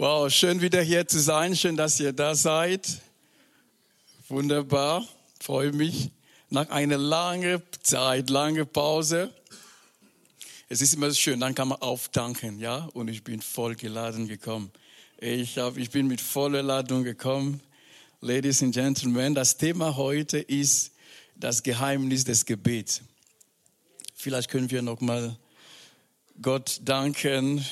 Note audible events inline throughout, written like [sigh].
Wow, schön wieder hier zu sein. Schön, dass ihr da seid. Wunderbar. Freue mich. Nach einer langen Zeit, lange Pause. Es ist immer schön, dann kann man aufdanken, ja? Und ich bin voll geladen gekommen. Ich, hab, ich bin mit voller Ladung gekommen. Ladies and Gentlemen, das Thema heute ist das Geheimnis des Gebets. Vielleicht können wir noch mal Gott danken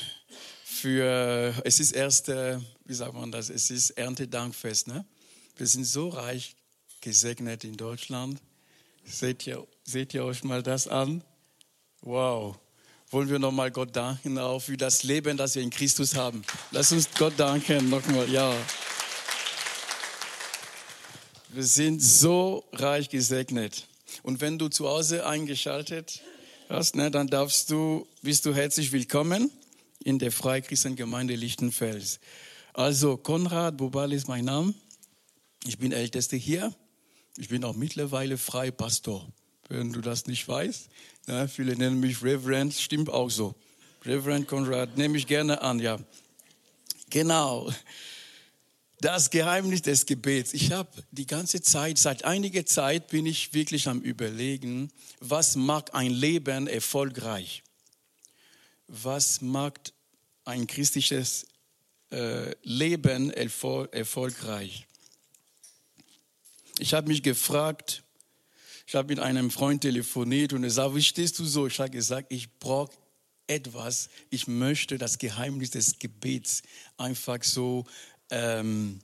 für, es ist erste, wie sagt man das, es ist Erntedankfest, ne? Wir sind so reich gesegnet in Deutschland. Seht ihr, seht ihr euch mal das an? Wow. Wollen wir nochmal Gott danken auch für das Leben, das wir in Christus haben. Lass uns Gott danken nochmal, ja. Wir sind so reich gesegnet. Und wenn du zu Hause eingeschaltet hast, ne, dann darfst du, bist du herzlich willkommen in der Freikirchengemeinde Lichtenfels. Also Konrad Bobal ist mein Name. Ich bin Ältester hier. Ich bin auch mittlerweile Freipastor. Wenn du das nicht weißt, ja, viele nennen mich Reverend, stimmt auch so. Reverend Konrad, nehme ich gerne an, ja. Genau. Das Geheimnis des Gebets. Ich habe die ganze Zeit, seit einiger Zeit bin ich wirklich am Überlegen, was macht ein Leben erfolgreich? Was macht ein christliches äh, Leben erfol erfolgreich. Ich habe mich gefragt, ich habe mit einem Freund telefoniert und er sagte, wie stehst du so? Ich habe gesagt, ich brauche etwas, ich möchte das Geheimnis des Gebets einfach so, ähm,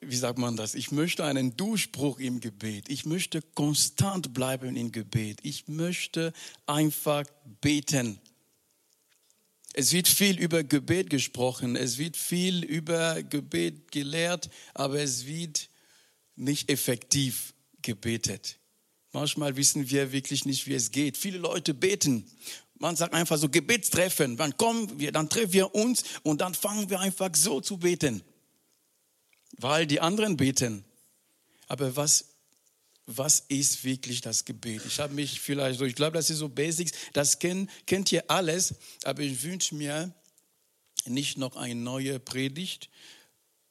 wie sagt man das? Ich möchte einen Durchbruch im Gebet. Ich möchte konstant bleiben im Gebet. Ich möchte einfach beten. Es wird viel über Gebet gesprochen, es wird viel über Gebet gelehrt, aber es wird nicht effektiv gebetet. Manchmal wissen wir wirklich nicht, wie es geht. Viele Leute beten. Man sagt einfach so Gebetstreffen. Dann kommen wir, dann treffen wir uns und dann fangen wir einfach so zu beten, weil die anderen beten. Aber was was ist wirklich das Gebet? Ich habe mich vielleicht so, ich glaube, das ist so Basics, das kennt, kennt ihr alles, aber ich wünsche mir nicht noch eine neue Predigt,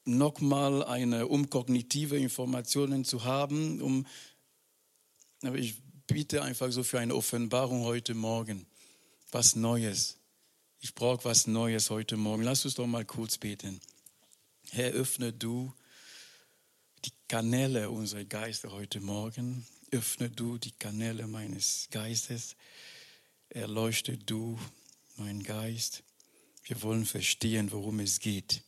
nochmal eine, um kognitive Informationen zu haben, um, aber ich bitte einfach so für eine Offenbarung heute Morgen, was Neues. Ich brauche was Neues heute Morgen. Lass uns doch mal kurz beten. Herr, öffne du die Kanäle unserer Geister heute Morgen. Öffne du die Kanäle meines Geistes. Erleuchte du meinen Geist. Wir wollen verstehen, worum es geht.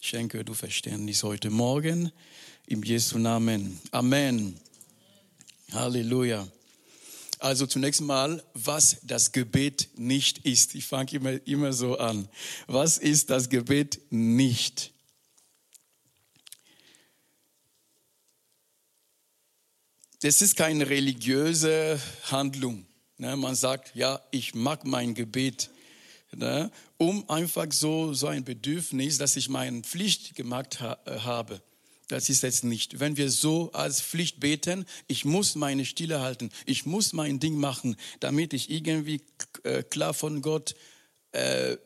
Schenke du Verständnis heute Morgen. Im Jesu Namen. Amen. Halleluja. Also zunächst mal, was das Gebet nicht ist. Ich fange immer, immer so an. Was ist das Gebet nicht? Das ist keine religiöse Handlung. Ne? Man sagt, ja, ich mag mein Gebet, ne? um einfach so, so ein Bedürfnis, dass ich meine Pflicht gemacht ha äh, habe. Das ist jetzt nicht. Wenn wir so als Pflicht beten, ich muss meine Stille halten, ich muss mein Ding machen, damit ich irgendwie äh, klar von Gott äh,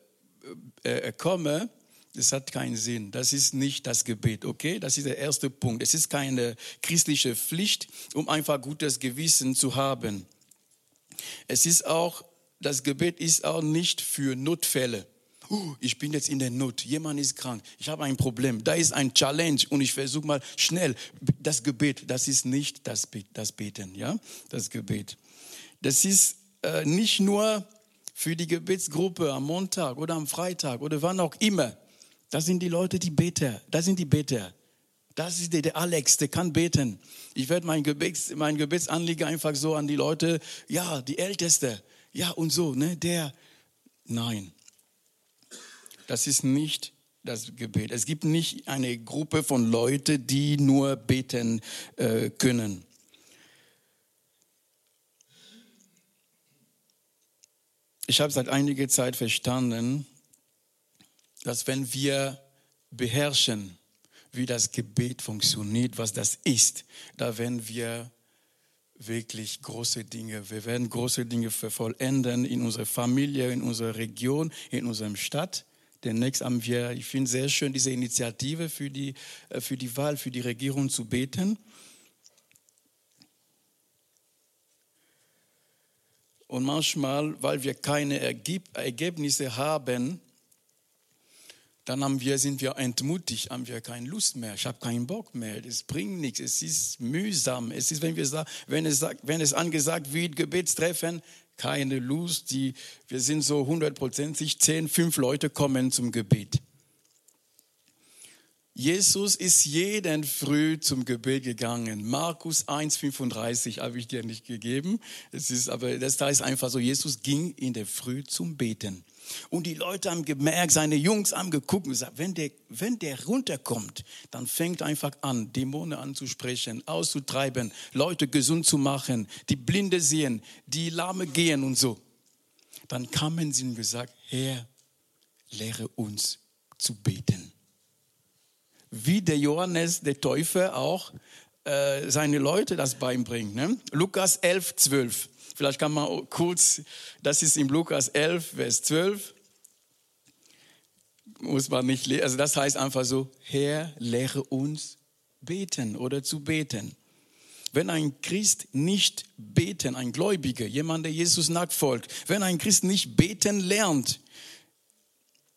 äh, komme, das hat keinen Sinn. Das ist nicht das Gebet, okay? Das ist der erste Punkt. Es ist keine christliche Pflicht, um einfach gutes Gewissen zu haben. Es ist auch, das Gebet ist auch nicht für Notfälle. Uh, ich bin jetzt in der Not, jemand ist krank, ich habe ein Problem, da ist ein Challenge und ich versuche mal schnell. Das Gebet, das ist nicht das, das Beten, ja? Das Gebet. Das ist äh, nicht nur für die Gebetsgruppe am Montag oder am Freitag oder wann auch immer. Das sind die Leute, die beten. Das sind die Beter. Das ist der, der Alex, der kann beten. Ich werde mein, Gebets, mein Gebetsanliegen einfach so an die Leute, ja, die Älteste, ja und so, ne, der. Nein, das ist nicht das Gebet. Es gibt nicht eine Gruppe von Leuten, die nur beten äh, können. Ich habe seit einiger Zeit verstanden, dass wenn wir beherrschen, wie das Gebet funktioniert, was das ist, da werden wir wirklich große Dinge, wir werden große Dinge vollenden in unserer Familie, in unserer Region, in unserer Stadt, Demnächst haben wir, ich finde sehr schön, diese Initiative für die, äh, für die Wahl, für die Regierung zu beten. Und manchmal, weil wir keine Ergebnisse haben, dann haben wir, sind wir entmutigt, haben wir keine Lust mehr. Ich habe keinen Bock mehr. Es bringt nichts. Es ist mühsam. Es ist, wenn, wir, wenn, es, wenn es angesagt wird, Gebetstreffen, keine Lust. Die, wir sind so hundertprozentig, zehn, fünf Leute kommen zum Gebet. Jesus ist jeden früh zum Gebet gegangen. Markus 1,35 habe ich dir nicht gegeben. Es ist, aber das da ist einfach so, Jesus ging in der Früh zum Beten. Und die Leute haben gemerkt, seine Jungs haben geguckt und gesagt, wenn der, wenn der runterkommt, dann fängt einfach an, Dämonen anzusprechen, auszutreiben, Leute gesund zu machen, die Blinde sehen, die Lahme gehen und so. Dann kamen sie und gesagt, Herr, lehre uns zu beten wie der Johannes der Täufer auch äh, seine Leute das beibringt. Ne? Lukas 11, 12. Vielleicht kann man kurz, das ist im Lukas 11, Vers 12. Muss man nicht lesen. Also das heißt einfach so, Herr, lehre uns beten oder zu beten. Wenn ein Christ nicht beten, ein Gläubiger, jemand, der Jesus nachfolgt, wenn ein Christ nicht beten lernt,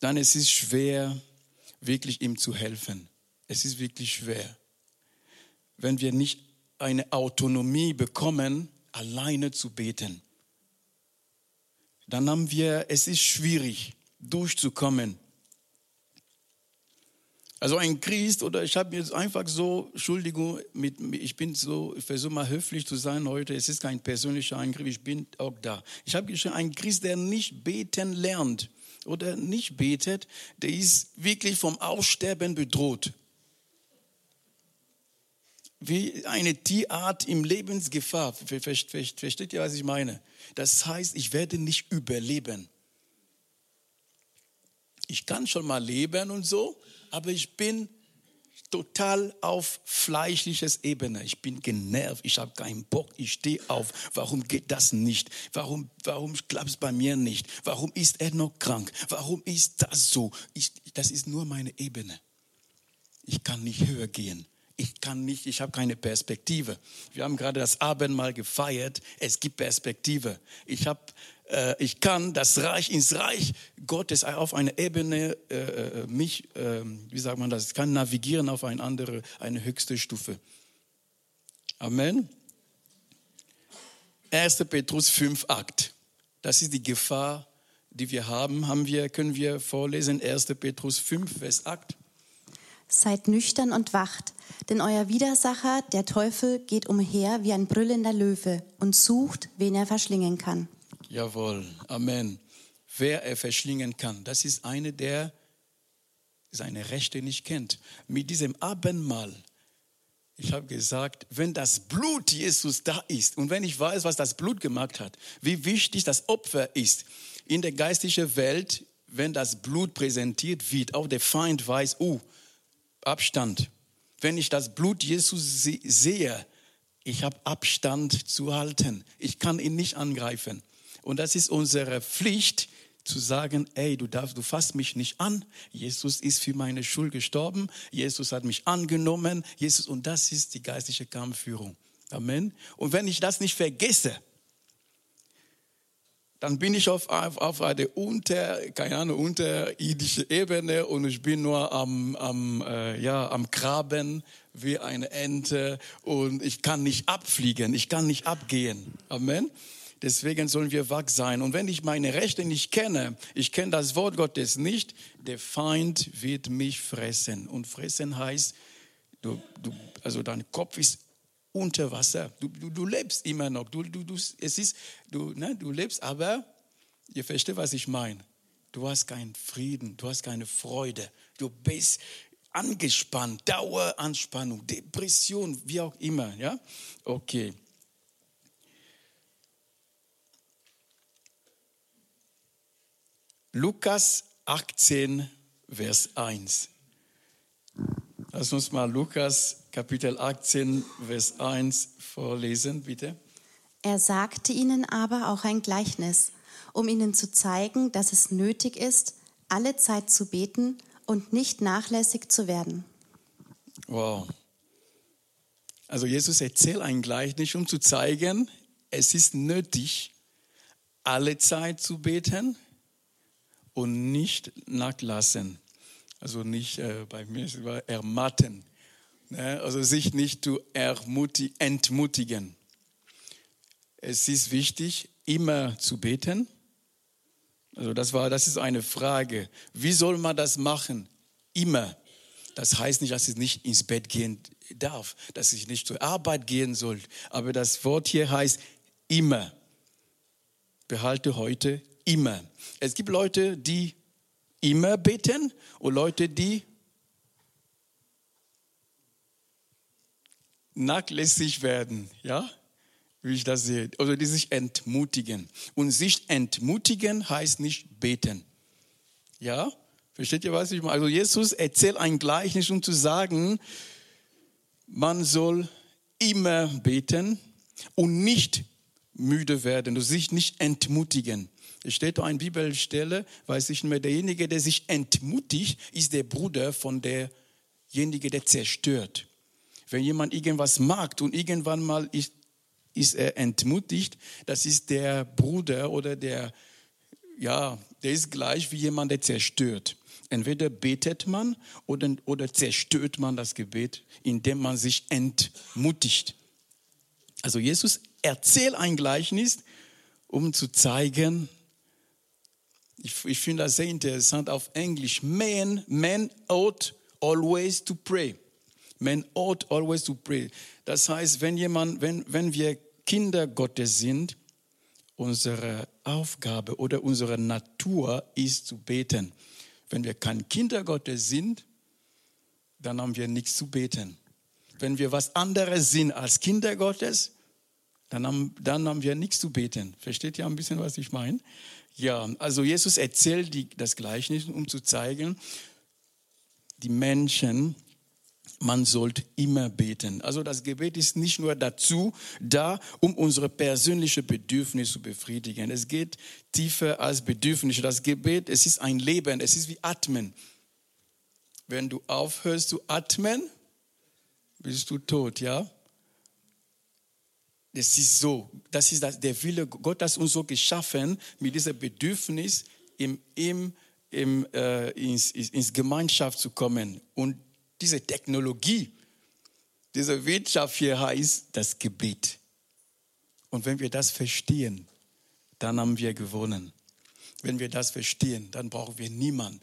dann ist es schwer, wirklich ihm zu helfen. Es ist wirklich schwer, wenn wir nicht eine Autonomie bekommen, alleine zu beten. Dann haben wir, es ist schwierig, durchzukommen. Also ein Christ oder ich habe jetzt einfach so, Entschuldigung, mit, ich bin so, ich versuche mal höflich zu sein heute, es ist kein persönlicher Eingriff, ich bin auch da. Ich habe schon einen Christ, der nicht beten lernt oder nicht betet, der ist wirklich vom Aussterben bedroht wie eine Tierart im Lebensgefahr. Versteht ihr, was ich meine? Das heißt, ich werde nicht überleben. Ich kann schon mal leben und so, aber ich bin total auf fleischliches Ebene. Ich bin genervt, ich habe keinen Bock, ich stehe auf. Warum geht das nicht? Warum, warum klappt es bei mir nicht? Warum ist er noch krank? Warum ist das so? Ich, das ist nur meine Ebene. Ich kann nicht höher gehen ich kann nicht, ich habe keine Perspektive. Wir haben gerade das Abendmahl gefeiert, es gibt Perspektive. Ich, hab, äh, ich kann das Reich ins Reich Gottes auf eine Ebene äh, äh mich, äh, wie sagt man das, kann navigieren auf eine andere, eine höchste Stufe. Amen. 1. Petrus 5, 8. Das ist die Gefahr, die wir haben. haben wir, können wir vorlesen, 1. Petrus 5, Vers 8. Seid nüchtern und wacht, denn euer Widersacher, der Teufel, geht umher wie ein brüllender Löwe und sucht, wen er verschlingen kann. Jawohl, Amen. Wer er verschlingen kann, das ist eine, der seine Rechte nicht kennt. Mit diesem Abendmahl, ich habe gesagt, wenn das Blut Jesus da ist und wenn ich weiß, was das Blut gemacht hat, wie wichtig das Opfer ist in der geistlichen Welt, wenn das Blut präsentiert wird, auch der Feind weiß, oh, Abstand. Wenn ich das Blut Jesus sehe, ich habe Abstand zu halten. Ich kann ihn nicht angreifen. Und das ist unsere Pflicht, zu sagen, ey, du darfst, du fasst mich nicht an. Jesus ist für meine Schuld gestorben. Jesus hat mich angenommen. Jesus, und das ist die geistliche Kampfführung. Amen. Und wenn ich das nicht vergesse, dann bin ich auf, auf, auf eine unter, keine Ahnung, unterirdische Ebene und ich bin nur am, am, äh, ja, am Graben wie eine Ente und ich kann nicht abfliegen, ich kann nicht abgehen. Amen. Deswegen sollen wir wach sein. Und wenn ich meine Rechte nicht kenne, ich kenne das Wort Gottes nicht, der Feind wird mich fressen. Und fressen heißt, du, du, also dein Kopf ist unter Wasser. Du, du, du lebst immer noch. Du, du, du, es ist, du, ne, du lebst, aber ihr versteht, was ich meine. Du hast keinen Frieden, du hast keine Freude. Du bist angespannt, Daueranspannung, Depression, wie auch immer. Ja? Okay. Lukas 18, Vers 1. Lass uns mal Lukas Kapitel 18, Vers 1 vorlesen, bitte. Er sagte ihnen aber auch ein Gleichnis, um ihnen zu zeigen, dass es nötig ist, alle Zeit zu beten und nicht nachlässig zu werden. Wow. Also Jesus erzählt ein Gleichnis, um zu zeigen, es ist nötig, alle Zeit zu beten und nicht nachlassen. Also nicht, äh, bei mir es ermatten. Ne? Also sich nicht zu entmutigen. Es ist wichtig, immer zu beten. Also das war, das ist eine Frage. Wie soll man das machen? Immer. Das heißt nicht, dass ich nicht ins Bett gehen darf, dass ich nicht zur Arbeit gehen soll. Aber das Wort hier heißt immer. Behalte heute immer. Es gibt Leute, die immer beten und Leute, die nachlässig werden. Ja? wie ich das sehe. Oder die sich entmutigen. Und sich entmutigen heißt nicht beten. Ja? Versteht ihr, was ich meine? Also Jesus erzählt ein Gleichnis, um zu sagen, man soll immer beten und nicht müde werden, und sich nicht entmutigen. Es steht da eine Bibelstelle, weiß ich nicht mehr, derjenige, der sich entmutigt, ist der Bruder von derjenige, der zerstört. Wenn jemand irgendwas mag und irgendwann mal ist ist er entmutigt. Das ist der Bruder oder der, ja, der ist gleich wie jemand, der zerstört. Entweder betet man oder, oder zerstört man das Gebet, indem man sich entmutigt. Also Jesus erzählt ein Gleichnis, um zu zeigen, ich, ich finde das sehr interessant auf Englisch, man, man ought always to pray. Man ought always to pray. Das heißt, wenn jemand, wenn, wenn wir Kinder Gottes sind, unsere Aufgabe oder unsere Natur ist zu beten. Wenn wir kein Kinder Gottes sind, dann haben wir nichts zu beten. Wenn wir was anderes sind als Kinder Gottes, dann haben, dann haben wir nichts zu beten. Versteht ihr ein bisschen, was ich meine? Ja, also Jesus erzählt die, das Gleichnis, um zu zeigen, die Menschen man sollte immer beten. Also das Gebet ist nicht nur dazu da, um unsere persönliche Bedürfnisse zu befriedigen. Es geht tiefer als Bedürfnisse. Das Gebet, es ist ein Leben, es ist wie Atmen. Wenn du aufhörst zu atmen, bist du tot, ja? Das ist so. Das ist der Wille. Gott hat uns so geschaffen, mit diesem Bedürfnis im, im, im, äh, ins, ins Gemeinschaft zu kommen. Und diese Technologie, diese Wirtschaft hier heißt das Gebet. Und wenn wir das verstehen, dann haben wir gewonnen. Wenn wir das verstehen, dann brauchen wir niemanden.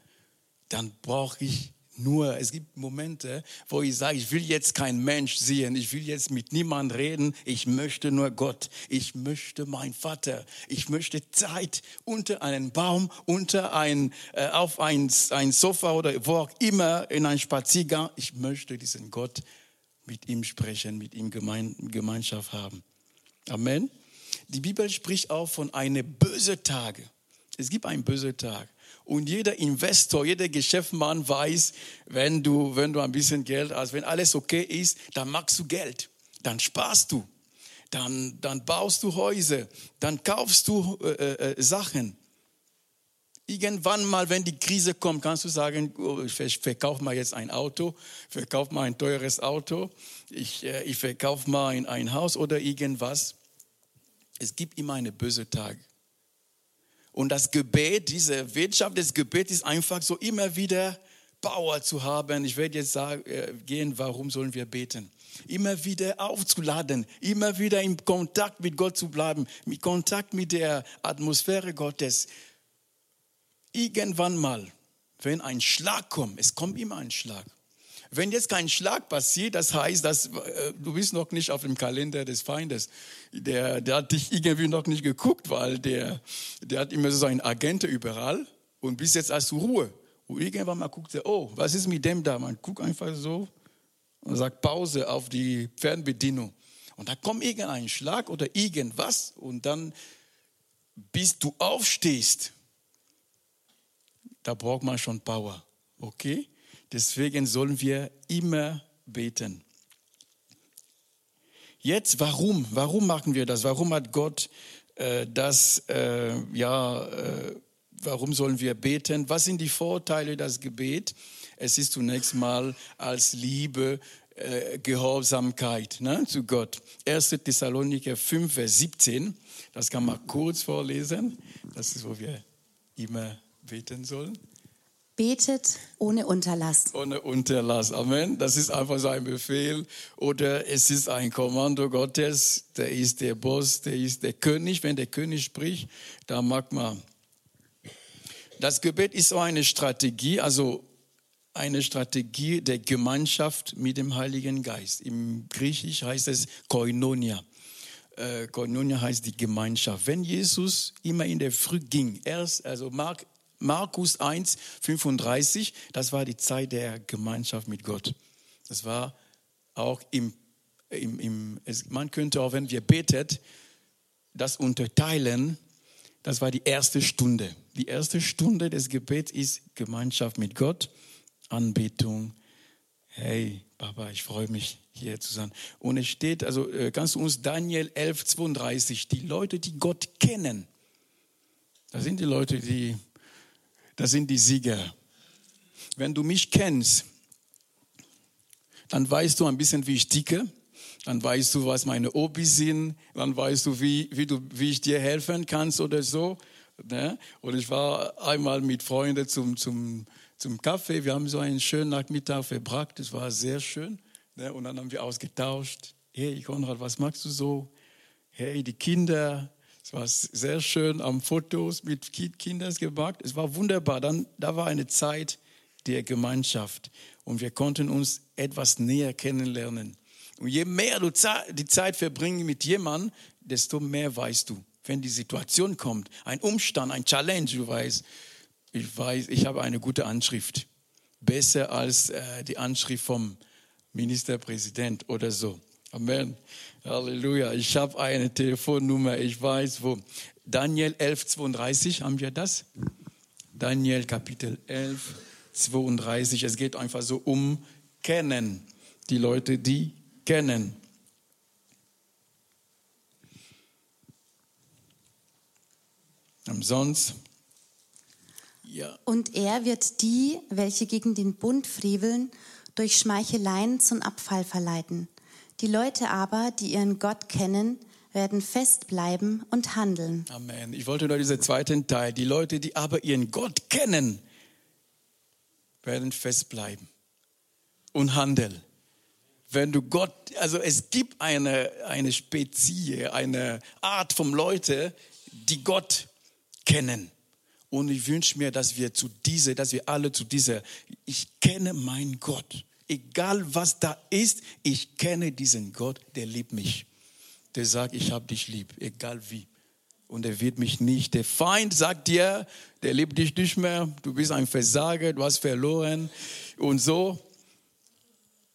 Dann brauche ich nur, es gibt Momente, wo ich sage, ich will jetzt kein Mensch sehen, ich will jetzt mit niemand reden, ich möchte nur Gott, ich möchte mein Vater, ich möchte Zeit unter einen Baum, unter ein, äh, auf ein, ein Sofa oder wo auch immer in einen Spaziergang, ich möchte diesen Gott mit ihm sprechen, mit ihm Gemein, Gemeinschaft haben. Amen. Die Bibel spricht auch von einem bösen Tage. Es gibt einen bösen Tag. Und jeder Investor, jeder Geschäftsmann weiß, wenn du, wenn du ein bisschen Geld hast, wenn alles okay ist, dann machst du Geld, dann sparst du, dann, dann baust du Häuser, dann kaufst du äh, äh, äh Sachen. Irgendwann mal, wenn die Krise kommt, kannst du sagen, oh, ich verkaufe mal jetzt ein Auto, verkaufe mal ein teures Auto, ich, äh, ich verkaufe mal ein, ein Haus oder irgendwas. Es gibt immer eine böse Tag. Und das Gebet, diese Wirtschaft des Gebets ist einfach so immer wieder Power zu haben. Ich werde jetzt sagen, äh, gehen, warum sollen wir beten? Immer wieder aufzuladen, immer wieder in Kontakt mit Gott zu bleiben, mit Kontakt mit der Atmosphäre Gottes. Irgendwann mal, wenn ein Schlag kommt, es kommt immer ein Schlag. Wenn jetzt kein Schlag passiert, das heißt, dass, äh, du bist noch nicht auf dem Kalender des Feindes. Der, der hat dich irgendwie noch nicht geguckt, weil der, der hat immer so einen Agent überall und bis jetzt hast du Ruhe. Und irgendwann mal guckt er, oh, was ist mit dem da? Man guckt einfach so und sagt Pause auf die Fernbedienung. Und da kommt irgendein Schlag oder irgendwas und dann, bis du aufstehst, da braucht man schon Power. Okay? Deswegen sollen wir immer beten. Jetzt, warum? Warum machen wir das? Warum hat Gott äh, das äh, ja, äh, warum sollen wir beten? Was sind die Vorteile des Gebet? Es ist zunächst mal als Liebe, äh, Gehorsamkeit ne, zu Gott. 1. Thessaloniker 5, Vers 17, das kann man kurz vorlesen. Das ist, wo wir immer beten sollen. Betet ohne Unterlass. Ohne Unterlass. Amen. Das ist einfach so ein Befehl oder es ist ein Kommando Gottes. Der ist der Boss, der ist der König. Wenn der König spricht, da mag man. Das Gebet ist so eine Strategie, also eine Strategie der Gemeinschaft mit dem Heiligen Geist. Im Griechisch heißt es Koinonia. Äh, Koinonia heißt die Gemeinschaft. Wenn Jesus immer in der Früh ging, erst, also Mark Markus 1, 35, das war die Zeit der Gemeinschaft mit Gott. Das war auch im, im, im man könnte auch, wenn wir betet, das unterteilen, das war die erste Stunde. Die erste Stunde des Gebets ist Gemeinschaft mit Gott, Anbetung. Hey, Papa, ich freue mich, hier zu sein. Und es steht, also äh, kannst du uns Daniel 11, 32, die Leute, die Gott kennen, das sind die Leute, die das sind die Sieger. Wenn du mich kennst, dann weißt du ein bisschen, wie ich ticke. Dann weißt du, was meine Hobbys sind. Dann weißt du, wie, wie, du, wie ich dir helfen kann oder so. Ne? Und ich war einmal mit Freunden zum, zum, zum Kaffee. Wir haben so einen schönen Nachmittag verbracht. Das war sehr schön. Ne? Und dann haben wir ausgetauscht. Hey, Konrad, was magst du so? Hey, die Kinder, es war sehr schön am Fotos mit Kindern gemacht. Es war wunderbar. Dann, da war eine Zeit der Gemeinschaft und wir konnten uns etwas näher kennenlernen. Und je mehr du die Zeit verbringst mit jemandem, desto mehr weißt du. Wenn die Situation kommt, ein Umstand, ein Challenge, du weißt, ich weiß, ich habe eine gute Anschrift. Besser als äh, die Anschrift vom Ministerpräsident oder so. Amen. Halleluja. Ich habe eine Telefonnummer, ich weiß wo. Daniel 11, 32, haben wir das? Daniel Kapitel 11, 32. Es geht einfach so um Kennen. Die Leute, die kennen. Sonst, ja. Und er wird die, welche gegen den Bund freveln, durch Schmeicheleien zum Abfall verleiten. Die Leute aber, die ihren Gott kennen, werden festbleiben und handeln. Amen. Ich wollte nur diesen zweiten Teil. Die Leute, die aber ihren Gott kennen, werden festbleiben und handeln. Wenn du Gott, also es gibt eine, eine Spezie, eine Art von Leute, die Gott kennen. Und ich wünsche mir, dass wir zu dieser, dass wir alle zu dieser, ich kenne meinen Gott egal was da ist, ich kenne diesen Gott, der liebt mich. Der sagt, ich habe dich lieb, egal wie. Und er wird mich nicht. Der Feind sagt dir, der liebt dich nicht mehr, du bist ein Versager, du hast verloren und so.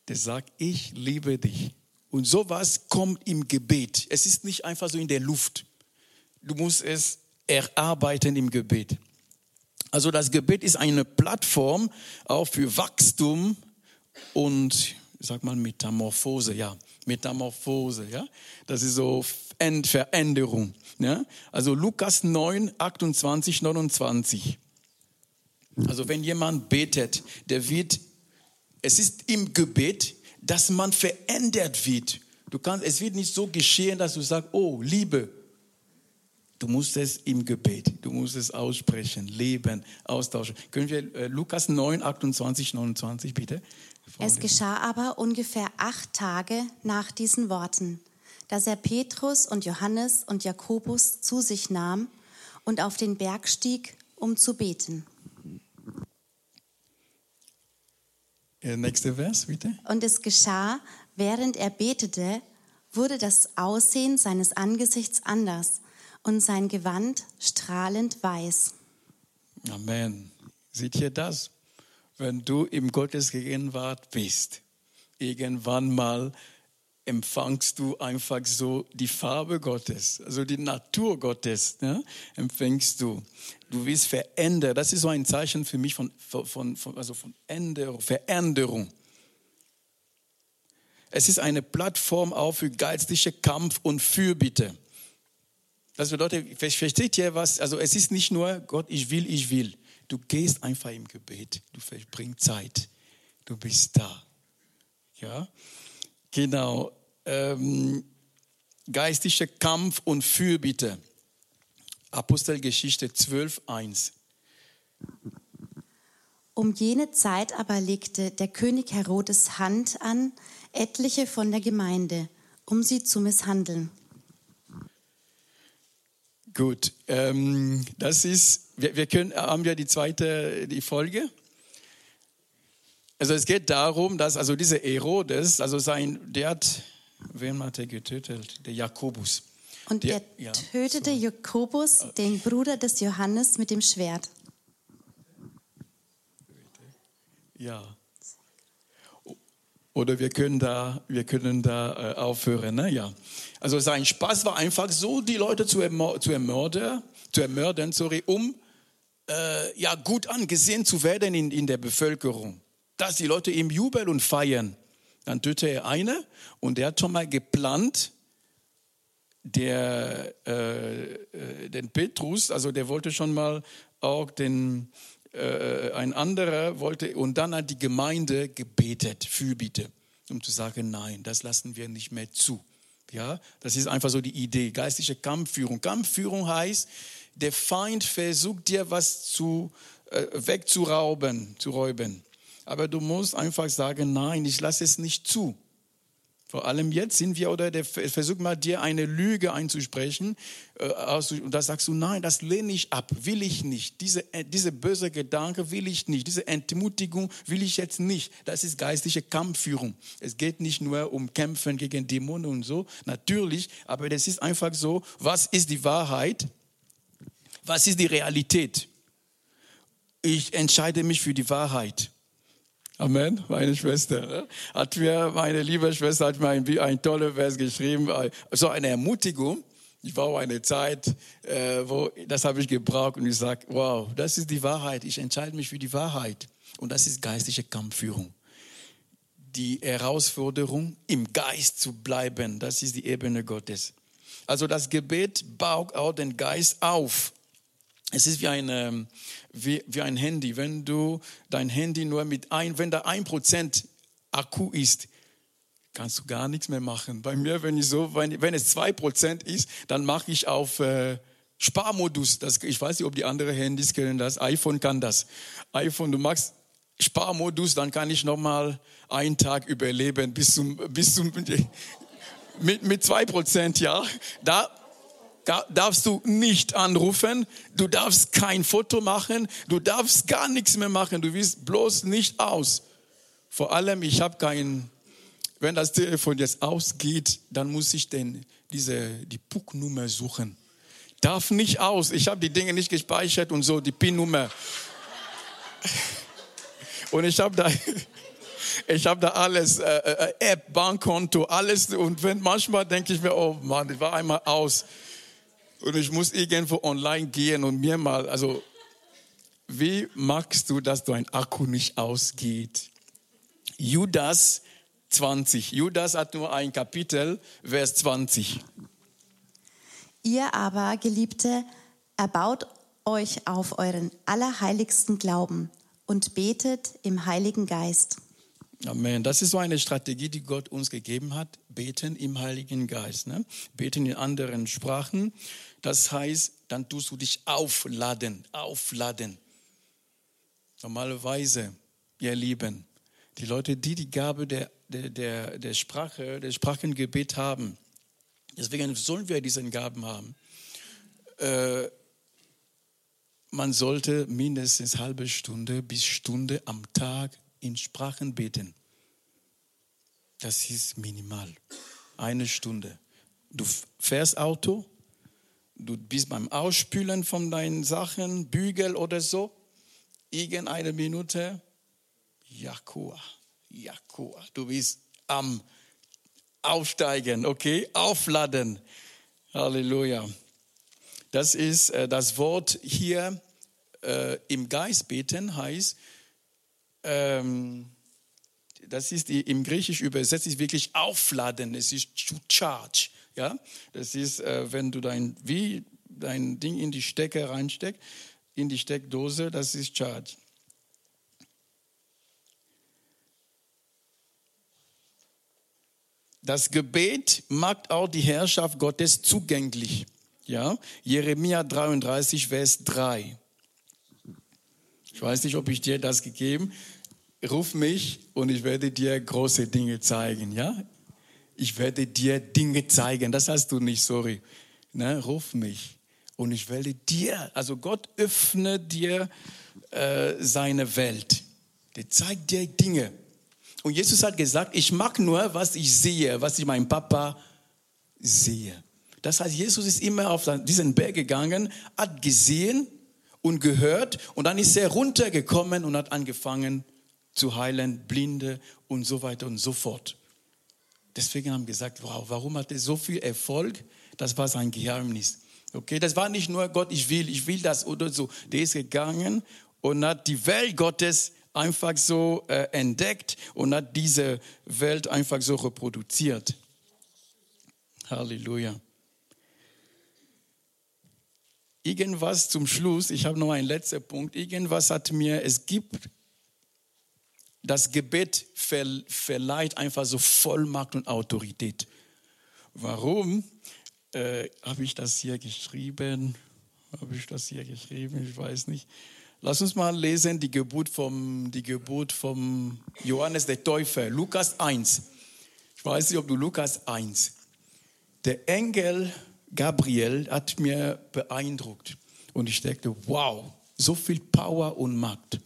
Der sagt, ich liebe dich. Und sowas kommt im Gebet. Es ist nicht einfach so in der Luft. Du musst es erarbeiten im Gebet. Also das Gebet ist eine Plattform auch für Wachstum, und sag mal Metamorphose, ja, Metamorphose, ja, das ist so Veränderung, ja. Also Lukas 9, 28, 29. Also wenn jemand betet, der wird, es ist im Gebet, dass man verändert wird. Du kannst, es wird nicht so geschehen, dass du sagst, oh, Liebe, Du musst es im Gebet, du musst es aussprechen, leben, austauschen. Können wir äh, Lukas 9, 28, 29 bitte? Es geschah aber ungefähr acht Tage nach diesen Worten, dass er Petrus und Johannes und Jakobus zu sich nahm und auf den Berg stieg, um zu beten. Nächster Vers, bitte. Und es geschah, während er betete, wurde das Aussehen seines Angesichts anders und sein Gewand strahlend weiß. Amen. Seht ihr das? Wenn du im Gottes Gegenwart bist, irgendwann mal empfangst du einfach so die Farbe Gottes, also die Natur Gottes, ne? empfängst du. Du wirst verändert. Das ist so ein Zeichen für mich von, von, von, also von Änderung, Veränderung. Es ist eine Plattform auch für geistliche Kampf und Fürbitte. Das bedeutet, versteht ihr was? Also es ist nicht nur Gott, ich will, ich will. Du gehst einfach im Gebet. Du verbringst Zeit. Du bist da. Ja, genau. Ähm, geistlicher Kampf und Fürbitte. Apostelgeschichte 12, 1. Um jene Zeit aber legte der König Herodes Hand an etliche von der Gemeinde, um sie zu misshandeln. Gut, ähm, das ist, wir, wir können, haben ja die zweite, die Folge. Also es geht darum, dass also dieser Herodes, also sein, der hat, wen hat er getötet? Der Jakobus. Und der, er ja, tötete so. Jakobus, den Bruder des Johannes, mit dem Schwert. Ja. Oder wir können da, wir können da äh, aufhören. Ne? Ja. Also sein Spaß war einfach so, die Leute zu, ermorden, zu ermorden, zu ermorden sorry, um äh, ja, gut angesehen zu werden in, in der Bevölkerung. Dass die Leute ihm jubeln und feiern. Dann tötete er eine und der hat schon mal geplant, der, äh, äh den Petrus, also der wollte schon mal auch den, äh, ein anderer wollte, und dann hat die Gemeinde gebetet, Fürbitte, um zu sagen, nein, das lassen wir nicht mehr zu. Ja, das ist einfach so die Idee, geistliche Kampfführung. Kampfführung heißt, der Feind versucht dir was zu, äh, wegzurauben, zu räuben. Aber du musst einfach sagen, nein, ich lasse es nicht zu. Vor allem jetzt sind wir, oder der versucht mal dir eine Lüge einzusprechen. Äh, und da sagst du, nein, das lehne ich ab, will ich nicht. Diese, äh, diese böse Gedanke will ich nicht. Diese Entmutigung will ich jetzt nicht. Das ist geistliche Kampfführung. Es geht nicht nur um Kämpfen gegen Dämonen und so, natürlich, aber das ist einfach so, was ist die Wahrheit? Was ist die Realität? Ich entscheide mich für die Wahrheit. Amen, meine Schwester. Hat mir, meine liebe Schwester hat mir ein, ein toller Vers geschrieben, so eine Ermutigung. Ich war eine Zeit, äh, wo das habe ich gebraucht und ich sage, wow, das ist die Wahrheit. Ich entscheide mich für die Wahrheit. Und das ist geistliche Kampfführung. Die Herausforderung, im Geist zu bleiben, das ist die Ebene Gottes. Also das Gebet baut auch den Geist auf. Es ist wie ein, ähm, wie, wie ein Handy. Wenn du dein Handy nur mit ein, wenn da ein Prozent Akku ist, kannst du gar nichts mehr machen. Bei mir, wenn ich so, wenn, wenn es zwei Prozent ist, dann mache ich auf äh, Sparmodus. Das, ich weiß nicht, ob die anderen Handys können das. iPhone kann das. iPhone, du machst Sparmodus, dann kann ich noch mal einen Tag überleben bis zum, bis zum [laughs] mit, mit zwei Prozent, ja. Da darfst du nicht anrufen, du darfst kein Foto machen, du darfst gar nichts mehr machen, du willst bloß nicht aus. Vor allem, ich habe kein, wenn das Telefon jetzt ausgeht, dann muss ich denn diese, die PUC-Nummer suchen. Darf nicht aus, ich habe die Dinge nicht gespeichert und so, die PIN-Nummer. [laughs] Und ich habe da, [laughs] ich habe da alles, äh, äh, App, Bankkonto, alles. Und wenn manchmal denke ich mir, oh Mann, ich war einmal aus. Und ich muss irgendwo online gehen und mir mal, also, wie magst du, dass dein Akku nicht ausgeht? Judas 20. Judas hat nur ein Kapitel, Vers 20. Ihr aber, Geliebte, erbaut euch auf euren allerheiligsten Glauben und betet im Heiligen Geist. Amen. Das ist so eine Strategie, die Gott uns gegeben hat. Beten im Heiligen Geist. Ne? Beten in anderen Sprachen. Das heißt, dann tust du dich aufladen, aufladen. Normalerweise, ihr Lieben, die Leute, die die Gabe der, der, der, der Sprache, der Sprachengebet haben, deswegen sollen wir diesen Gaben haben. Äh, man sollte mindestens halbe Stunde bis Stunde am Tag in Sprachen beten. Das ist minimal. Eine Stunde. Du fährst Auto, du bist beim Ausspülen von deinen Sachen, Bügel oder so, irgendeine Minute, Jakua, Jakua, du bist am Aufsteigen, okay, aufladen. Halleluja. Das ist äh, das Wort hier äh, im Geist beten heißt, ähm, das ist die, im Griechisch übersetzt ist wirklich aufladen, es ist to charge, Ja, das ist, äh, wenn du dein, wie dein Ding in die Stecker reinsteckst, in die Steckdose, das ist Charge. Das Gebet macht auch die Herrschaft Gottes zugänglich. Ja, Jeremia 33, Vers 3. Ich weiß nicht, ob ich dir das gegeben. Ruf mich und ich werde dir große Dinge zeigen. Ja, ich werde dir Dinge zeigen. Das hast du nicht, sorry. Ne, ruf mich und ich werde dir, also Gott öffnet dir äh, seine Welt. Der zeigt dir Dinge. Und Jesus hat gesagt, ich mag nur, was ich sehe, was ich meinem Papa sehe. Das heißt, Jesus ist immer auf diesen Berg gegangen, hat gesehen und gehört und dann ist er runtergekommen und hat angefangen zu heilen, Blinde und so weiter und so fort. Deswegen haben gesagt, wow, warum hat er so viel Erfolg? Das war sein Geheimnis. Okay, das war nicht nur Gott, ich will, ich will das oder so. Der ist gegangen und hat die Welt Gottes einfach so äh, entdeckt und hat diese Welt einfach so reproduziert. Halleluja. Irgendwas zum Schluss, ich habe noch einen letzten Punkt. Irgendwas hat mir, es gibt, das Gebet verleiht einfach so Vollmacht und Autorität. Warum? Äh, habe ich das hier geschrieben? Habe ich das hier geschrieben? Ich weiß nicht. Lass uns mal lesen die Geburt vom, die Geburt vom Johannes der Täufer, Lukas 1. Ich weiß nicht, ob du Lukas 1. Der Engel Gabriel hat mir beeindruckt und ich dachte, wow, so viel Power und Macht.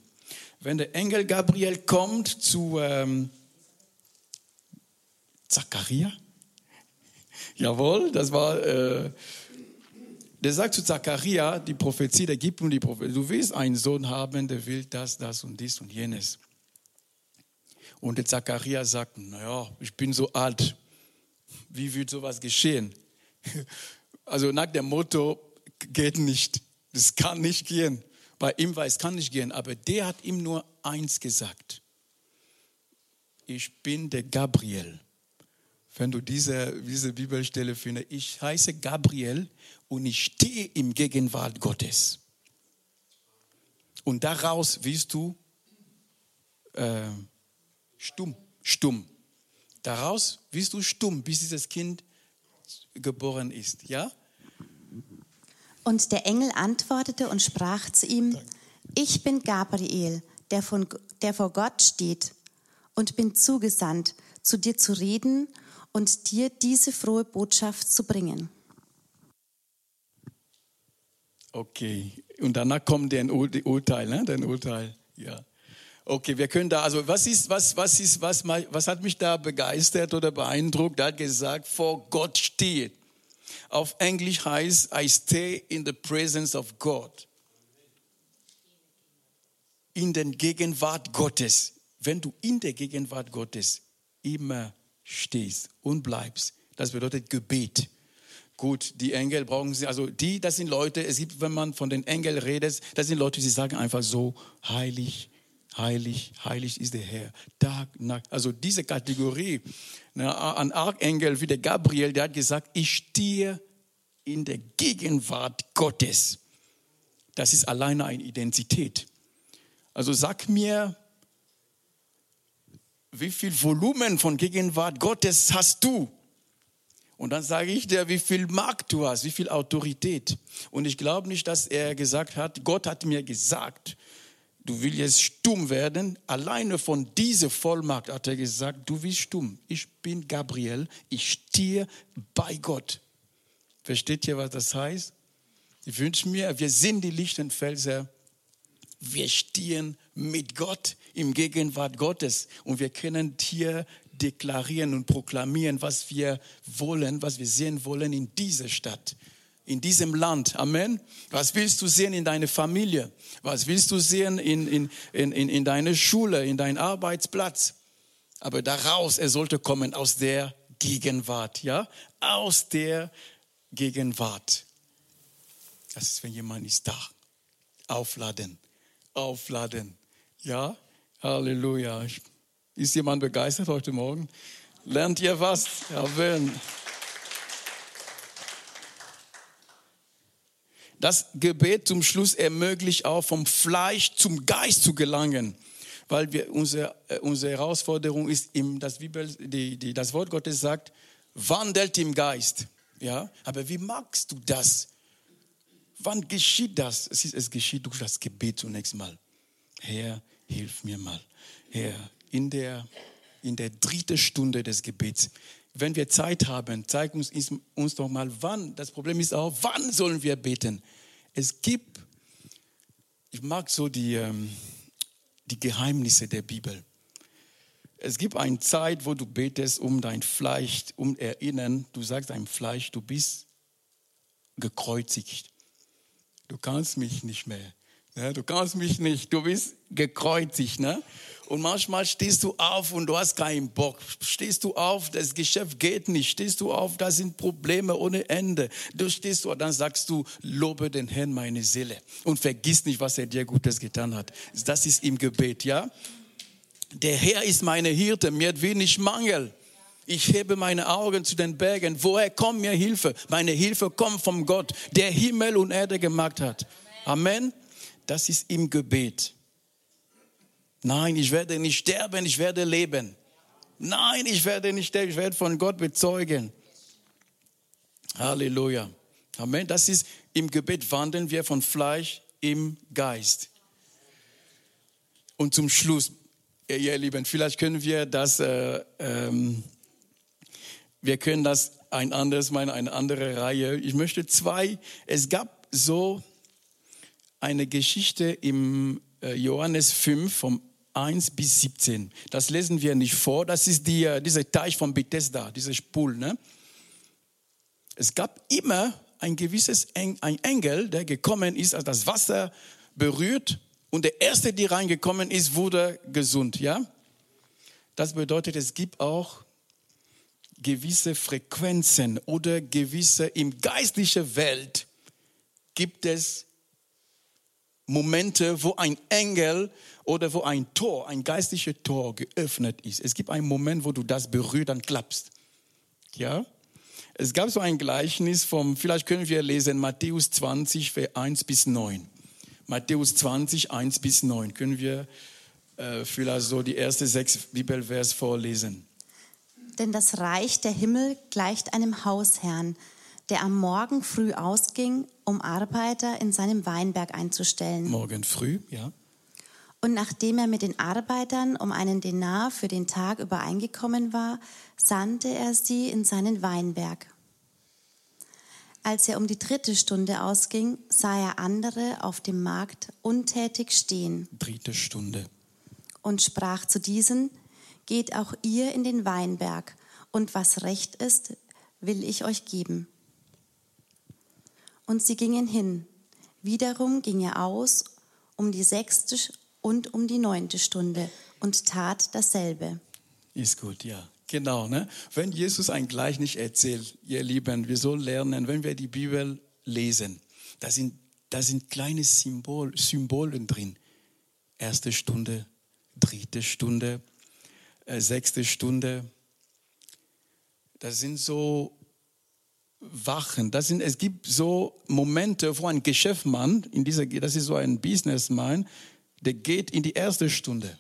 Wenn der Engel Gabriel kommt zu ähm, Zachariah, [laughs] jawohl, das war äh, der sagt zu Zachariah, die Prophezie, der gibt ihm die Prophezie, du willst einen Sohn haben, der will das, das und dies und jenes. Und der Zachariah sagt, naja, ich bin so alt, wie wird sowas geschehen? [laughs] Also nach dem Motto, geht nicht, das kann nicht gehen. Bei ihm war es kann nicht gehen, aber der hat ihm nur eins gesagt. Ich bin der Gabriel. Wenn du diese, diese Bibelstelle findest, ich heiße Gabriel und ich stehe im Gegenwart Gottes. Und daraus wirst du äh, stumm, stumm. Daraus wirst du stumm, bis dieses Kind geboren ist. Ja? Und der Engel antwortete und sprach zu ihm, ich bin Gabriel, der, von, der vor Gott steht und bin zugesandt, zu dir zu reden und dir diese frohe Botschaft zu bringen. Okay, und danach kommt der Urteil, ne? Dein Urteil, ja. Okay, wir können da, also was ist, was, was ist, was, was hat mich da begeistert oder beeindruckt? Er hat gesagt, vor Gott steht. Auf Englisch heißt, I stay in the presence of God. In der Gegenwart Gottes. Wenn du in der Gegenwart Gottes immer stehst und bleibst, das bedeutet Gebet. Gut, die Engel brauchen sie, also die, das sind Leute, es gibt, wenn man von den Engeln redet, das sind Leute, die sagen einfach so, heilig, heilig, heilig ist der Herr. Tag, Nacht. Also diese Kategorie na, an Archengel wie der Gabriel, der hat gesagt, ich stehe in der Gegenwart Gottes. Das ist alleine eine Identität. Also sag mir, wie viel Volumen von Gegenwart Gottes hast du? Und dann sage ich dir, wie viel Macht du hast, wie viel Autorität. Und ich glaube nicht, dass er gesagt hat, Gott hat mir gesagt, du willst jetzt stumm werden. Alleine von dieser Vollmacht hat er gesagt, du willst stumm. Ich bin Gabriel, ich stehe bei Gott. Versteht ihr, was das heißt? Ich wünsche mir, wir sind die Lichtenfelser, wir stehen mit Gott im Gegenwart Gottes und wir können hier deklarieren und proklamieren, was wir wollen, was wir sehen wollen in dieser Stadt, in diesem Land. Amen. Was willst du sehen in deiner Familie? Was willst du sehen in, in, in, in deiner Schule, in deinem Arbeitsplatz? Aber daraus, er sollte kommen aus der Gegenwart, ja? Aus der Gegenwart. Das ist, wenn jemand ist da. Aufladen, aufladen. Ja? Halleluja. Ist jemand begeistert heute Morgen? Lernt ihr was? Amen. Das Gebet zum Schluss ermöglicht auch vom Fleisch zum Geist zu gelangen. Weil wir, unsere, äh, unsere Herausforderung ist, im, das, Bibel, die, die, das Wort Gottes sagt, wandelt im Geist. Ja? Aber wie magst du das? Wann geschieht das? Es, ist, es geschieht durch das Gebet zunächst mal. Herr, hilf mir mal. Herr, in der, in der dritten Stunde des Gebets, wenn wir Zeit haben, zeig uns, uns doch mal, wann. Das Problem ist auch, wann sollen wir beten? Es gibt, ich mag so die, ähm, die Geheimnisse der Bibel. Es gibt eine Zeit, wo du betest um dein Fleisch, um Erinnern. Du sagst deinem Fleisch, du bist gekreuzigt. Du kannst mich nicht mehr. Ne? Du kannst mich nicht. Du bist gekreuzigt. Ne? Und manchmal stehst du auf und du hast keinen Bock. Stehst du auf, das Geschäft geht nicht. Stehst du auf, da sind Probleme ohne Ende. Du stehst du, dann sagst du, lobe den Herrn meine Seele und vergiss nicht, was er dir Gutes getan hat. Das ist im Gebet, ja? Der Herr ist meine Hirte, mir hat wenig Mangel. Ich hebe meine Augen zu den Bergen. Woher kommt mir Hilfe? Meine Hilfe kommt vom Gott, der Himmel und Erde gemacht hat. Amen. Das ist im Gebet. Nein, ich werde nicht sterben, ich werde leben. Nein, ich werde nicht sterben, ich werde von Gott bezeugen. Halleluja. Amen. Das ist im Gebet wandeln wir von Fleisch im Geist. Und zum Schluss, ihr Lieben, vielleicht können wir das, äh, ähm, wir können das ein anderes Mal, eine andere Reihe. Ich möchte zwei, es gab so eine Geschichte im äh, Johannes 5 vom 1 bis 17. Das lesen wir nicht vor. Das ist die, äh, dieser Teich von Bethesda, dieser Spul. Ne? Es gab immer ein gewisses ein Engel, der gekommen ist, als das Wasser berührt und der erste, der reingekommen ist, wurde gesund. Ja, das bedeutet, es gibt auch gewisse Frequenzen oder gewisse im geistlichen Welt gibt es Momente, wo ein Engel oder wo ein Tor, ein geistliches Tor geöffnet ist. Es gibt einen Moment, wo du das berührst, dann klappst. Ja? Es gab so ein Gleichnis vom, vielleicht können wir lesen, Matthäus 20, Vers 1 bis 9. Matthäus 20, 1 bis 9. Können wir äh, vielleicht so die ersten sechs Bibelvers vorlesen? Denn das Reich der Himmel gleicht einem Hausherrn, der am Morgen früh ausging, um Arbeiter in seinem Weinberg einzustellen. Morgen früh, ja. Und nachdem er mit den Arbeitern um einen Denar für den Tag übereingekommen war, sandte er sie in seinen Weinberg. Als er um die dritte Stunde ausging, sah er andere auf dem Markt untätig stehen. Dritte Stunde. Und sprach zu diesen, geht auch ihr in den Weinberg, und was recht ist, will ich euch geben. Und sie gingen hin. Wiederum ging er aus um die sechste und um die neunte Stunde und tat dasselbe. Ist gut, ja. Genau, ne? Wenn Jesus ein Gleichnis erzählt, ihr Lieben, wir sollen lernen, wenn wir die Bibel lesen, da sind, da sind kleine Symbol, Symbolen drin. Erste Stunde, dritte Stunde, äh, sechste Stunde. Das sind so Wachen. Das sind, es gibt so Momente, wo ein Geschäftsmann, in dieser, das ist so ein Businessman, der geht in die erste Stunde.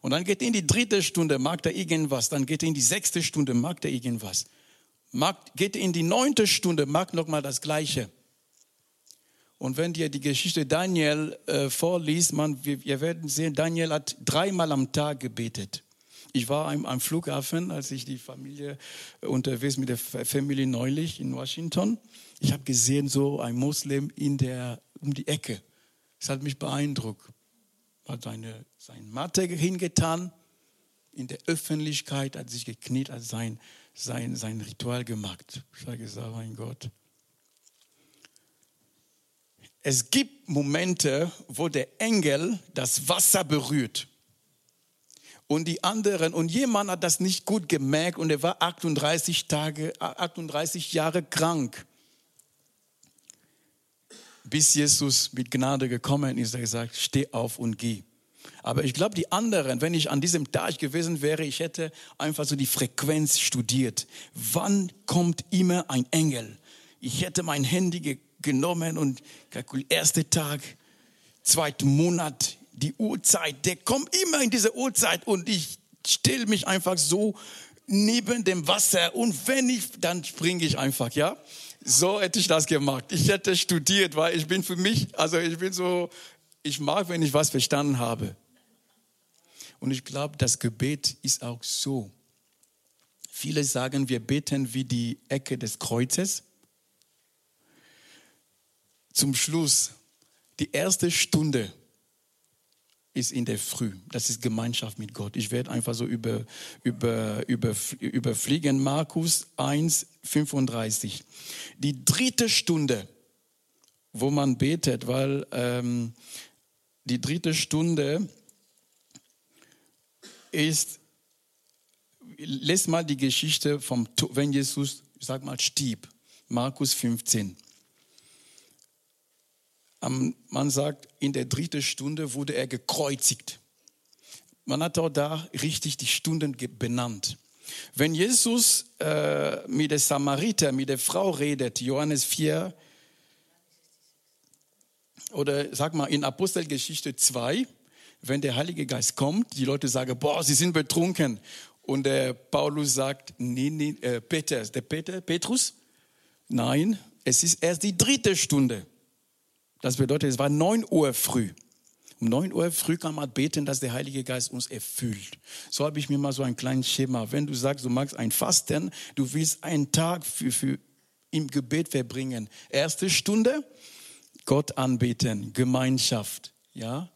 Und dann geht er in die dritte Stunde, mag er irgendwas. Dann geht er in die sechste Stunde, mag er irgendwas. Mag, geht er in die neunte Stunde, mag nochmal das Gleiche. Und wenn dir die Geschichte Daniel äh, vorliest, man, wir, wir, werden sehen, Daniel hat dreimal am Tag gebetet. Ich war am, am Flughafen, als ich die Familie äh, unterwegs mit der Familie neulich in Washington. Ich habe gesehen, so ein Moslem in der, um die Ecke. Das hat mich beeindruckt hat seine, seine Matte hingetan, in der Öffentlichkeit, hat sich gekniet, hat sein, sein, sein Ritual gemacht. Ich habe gesagt, mein Gott. Es gibt Momente, wo der Engel das Wasser berührt. Und die anderen, und jemand hat das nicht gut gemerkt und er war 38 Tage, 38 Jahre krank bis Jesus mit Gnade gekommen ist, er gesagt, steh auf und geh. Aber ich glaube, die anderen, wenn ich an diesem Tag gewesen wäre, ich hätte einfach so die Frequenz studiert. Wann kommt immer ein Engel? Ich hätte mein Handy genommen und kalkuliert, erster Tag, zweiten Monat, die Uhrzeit, der kommt immer in diese Uhrzeit und ich stelle mich einfach so neben dem Wasser und wenn ich, dann springe ich einfach, ja. So hätte ich das gemacht. Ich hätte studiert, weil ich bin für mich, also ich bin so, ich mag, wenn ich was verstanden habe. Und ich glaube, das Gebet ist auch so. Viele sagen, wir beten wie die Ecke des Kreuzes. Zum Schluss, die erste Stunde ist in der Früh. Das ist Gemeinschaft mit Gott. Ich werde einfach so über, über, über, überfliegen. Markus 1, 35. Die dritte Stunde, wo man betet, weil ähm, die dritte Stunde ist, lest mal die Geschichte vom, wenn Jesus, sag mal, stieb. Markus 15 man sagt, in der dritten Stunde wurde er gekreuzigt. Man hat auch da richtig die Stunden benannt. Wenn Jesus äh, mit der Samariter, mit der Frau redet, Johannes 4, oder sag mal in Apostelgeschichte 2, wenn der Heilige Geist kommt, die Leute sagen, boah, sie sind betrunken. Und der Paulus sagt, nee, nee, äh, Peter, der Peter, Petrus, nein, es ist erst die dritte Stunde. Das bedeutet, es war 9 Uhr früh. Um 9 Uhr früh kann man beten, dass der Heilige Geist uns erfüllt. So habe ich mir mal so ein kleines Schema. Wenn du sagst, du magst ein Fasten, du willst einen Tag für, für im Gebet verbringen. Erste Stunde, Gott anbeten, Gemeinschaft. Ja?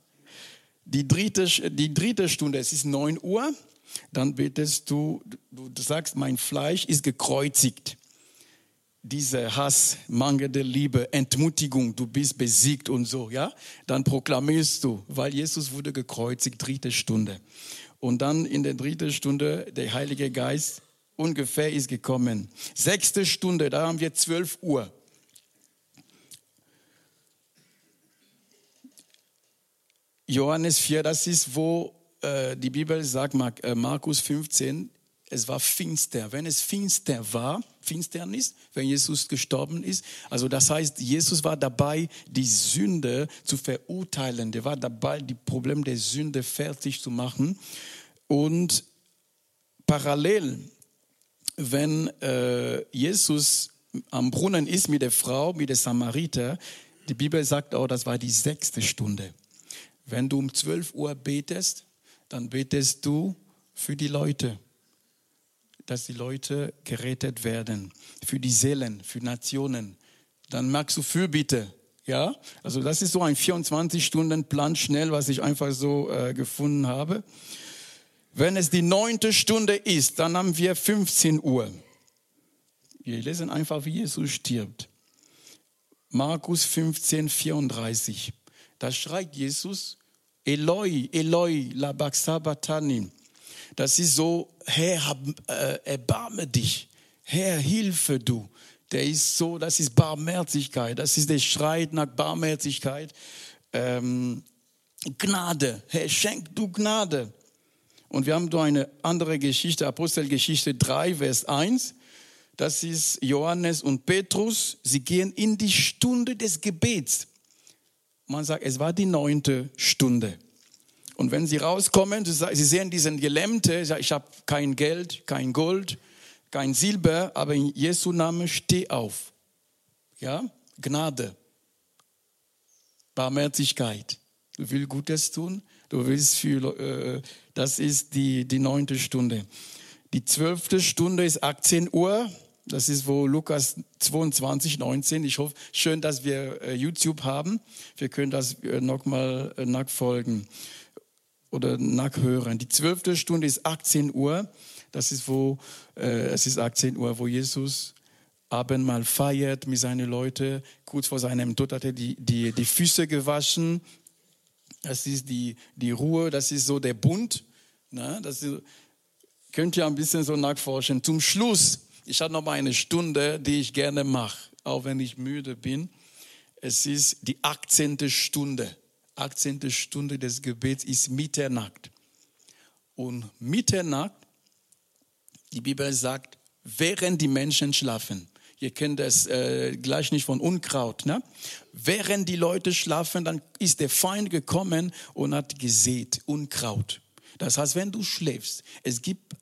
Die dritte, die dritte Stunde, es ist 9 Uhr, dann betest du, du sagst, mein Fleisch ist gekreuzigt dieser Hass, mangelnde Liebe, Entmutigung, du bist besiegt und so, ja, dann proklamierst du, weil Jesus wurde gekreuzigt, dritte Stunde. Und dann in der dritten Stunde, der Heilige Geist ungefähr ist gekommen. Sechste Stunde, da haben wir zwölf Uhr. Johannes 4, das ist, wo äh, die Bibel sagt, äh, Markus 15, es war finster. Wenn es finster war, Finsternis, wenn Jesus gestorben ist, also das heißt, Jesus war dabei, die Sünde zu verurteilen. Der war dabei, die Probleme der Sünde fertig zu machen. Und parallel, wenn äh, Jesus am Brunnen ist mit der Frau, mit der Samariter, die Bibel sagt auch, das war die sechste Stunde. Wenn du um 12 Uhr betest, dann betest du für die Leute dass die Leute gerettet werden. Für die Seelen, für Nationen. Dann magst du Fürbitte. Ja, also das ist so ein 24-Stunden-Plan schnell, was ich einfach so äh, gefunden habe. Wenn es die neunte Stunde ist, dann haben wir 15 Uhr. Wir lesen einfach, wie Jesus stirbt. Markus 15, 34. Da schreit Jesus, Eloi, Eloi, labaksabatani. Das ist so, Herr, hab, äh, erbarme dich. Herr, hilfe du. Der ist so, das ist Barmherzigkeit. Das ist der Schrei nach Barmherzigkeit. Ähm, Gnade. Herr, schenk du Gnade. Und wir haben da eine andere Geschichte, Apostelgeschichte 3, Vers 1. Das ist Johannes und Petrus. Sie gehen in die Stunde des Gebets. Man sagt, es war die neunte Stunde. Und wenn sie rauskommen, sie sehen diesen Gelähmte, ich habe kein Geld, kein Gold, kein Silber, aber in Jesu Namen steh auf. Ja, Gnade, Barmherzigkeit. Du willst Gutes tun, du willst viel, äh, das ist die, die neunte Stunde. Die zwölfte Stunde ist 18 Uhr. Das ist wo Lukas 22, 19. Ich hoffe, schön, dass wir äh, YouTube haben. Wir können das äh, nochmal äh, nachfolgen oder nachhören. Die zwölfte Stunde ist 18 Uhr. Das ist wo, äh, es ist 18 Uhr, wo Jesus Abendmahl feiert mit seinen Leuten. Kurz vor seinem Tod hat er die, die, die Füße gewaschen. Das ist die, die Ruhe, das ist so der Bund. Na, das ist, könnt ihr ein bisschen so nachforschen. Zum Schluss, ich habe noch mal eine Stunde, die ich gerne mache, auch wenn ich müde bin. Es ist die 18. Stunde. 18. Stunde des Gebets ist Mitternacht. Und Mitternacht, die Bibel sagt, während die Menschen schlafen. Ihr kennt das äh, gleich nicht von Unkraut. Ne? Während die Leute schlafen, dann ist der Feind gekommen und hat gesät Unkraut. Das heißt, wenn du schläfst, es gibt,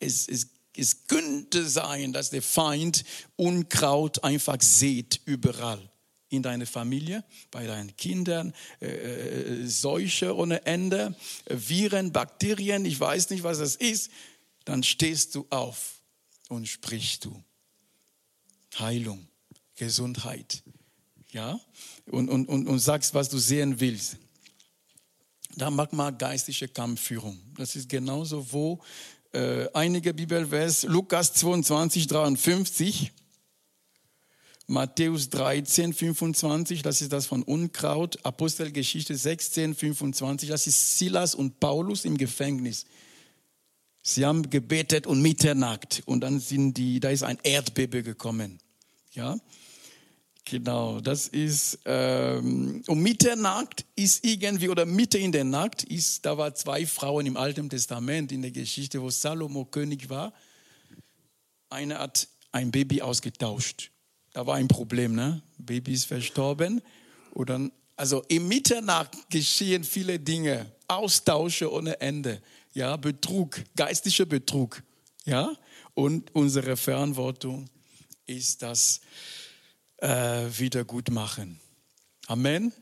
es, es, es könnte sein, dass der Feind Unkraut einfach sät überall in deiner Familie, bei deinen Kindern, äh, äh, Seuche ohne Ende, Viren, Bakterien, ich weiß nicht, was das ist, dann stehst du auf und sprichst du. Heilung, Gesundheit, ja, und, und, und, und sagst, was du sehen willst. Da mag man geistliche Kampfführung. Das ist genauso, wo äh, einige Bibelvers, Lukas 22, 53, Matthäus 13, 25, das ist das von Unkraut, Apostelgeschichte 16, 25, das ist Silas und Paulus im Gefängnis. Sie haben gebetet und Mitternacht und dann sind die, da ist ein Erdbebe gekommen. Ja, genau, das ist, ähm, um Mitternacht ist irgendwie, oder Mitte in der Nacht ist, da waren zwei Frauen im Alten Testament in der Geschichte, wo Salomo König war. Eine hat ein Baby ausgetauscht. Da war ein Problem, ne? Baby ist verstorben. Und dann, also im Mitternacht geschehen viele Dinge, Austausche ohne Ende, ja, Betrug, geistlicher Betrug, ja. Und unsere Verantwortung ist das äh, Wiedergutmachen. Amen.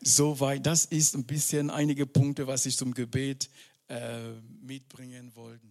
Soweit, das ist ein bisschen einige Punkte, was ich zum Gebet äh, mitbringen wollte.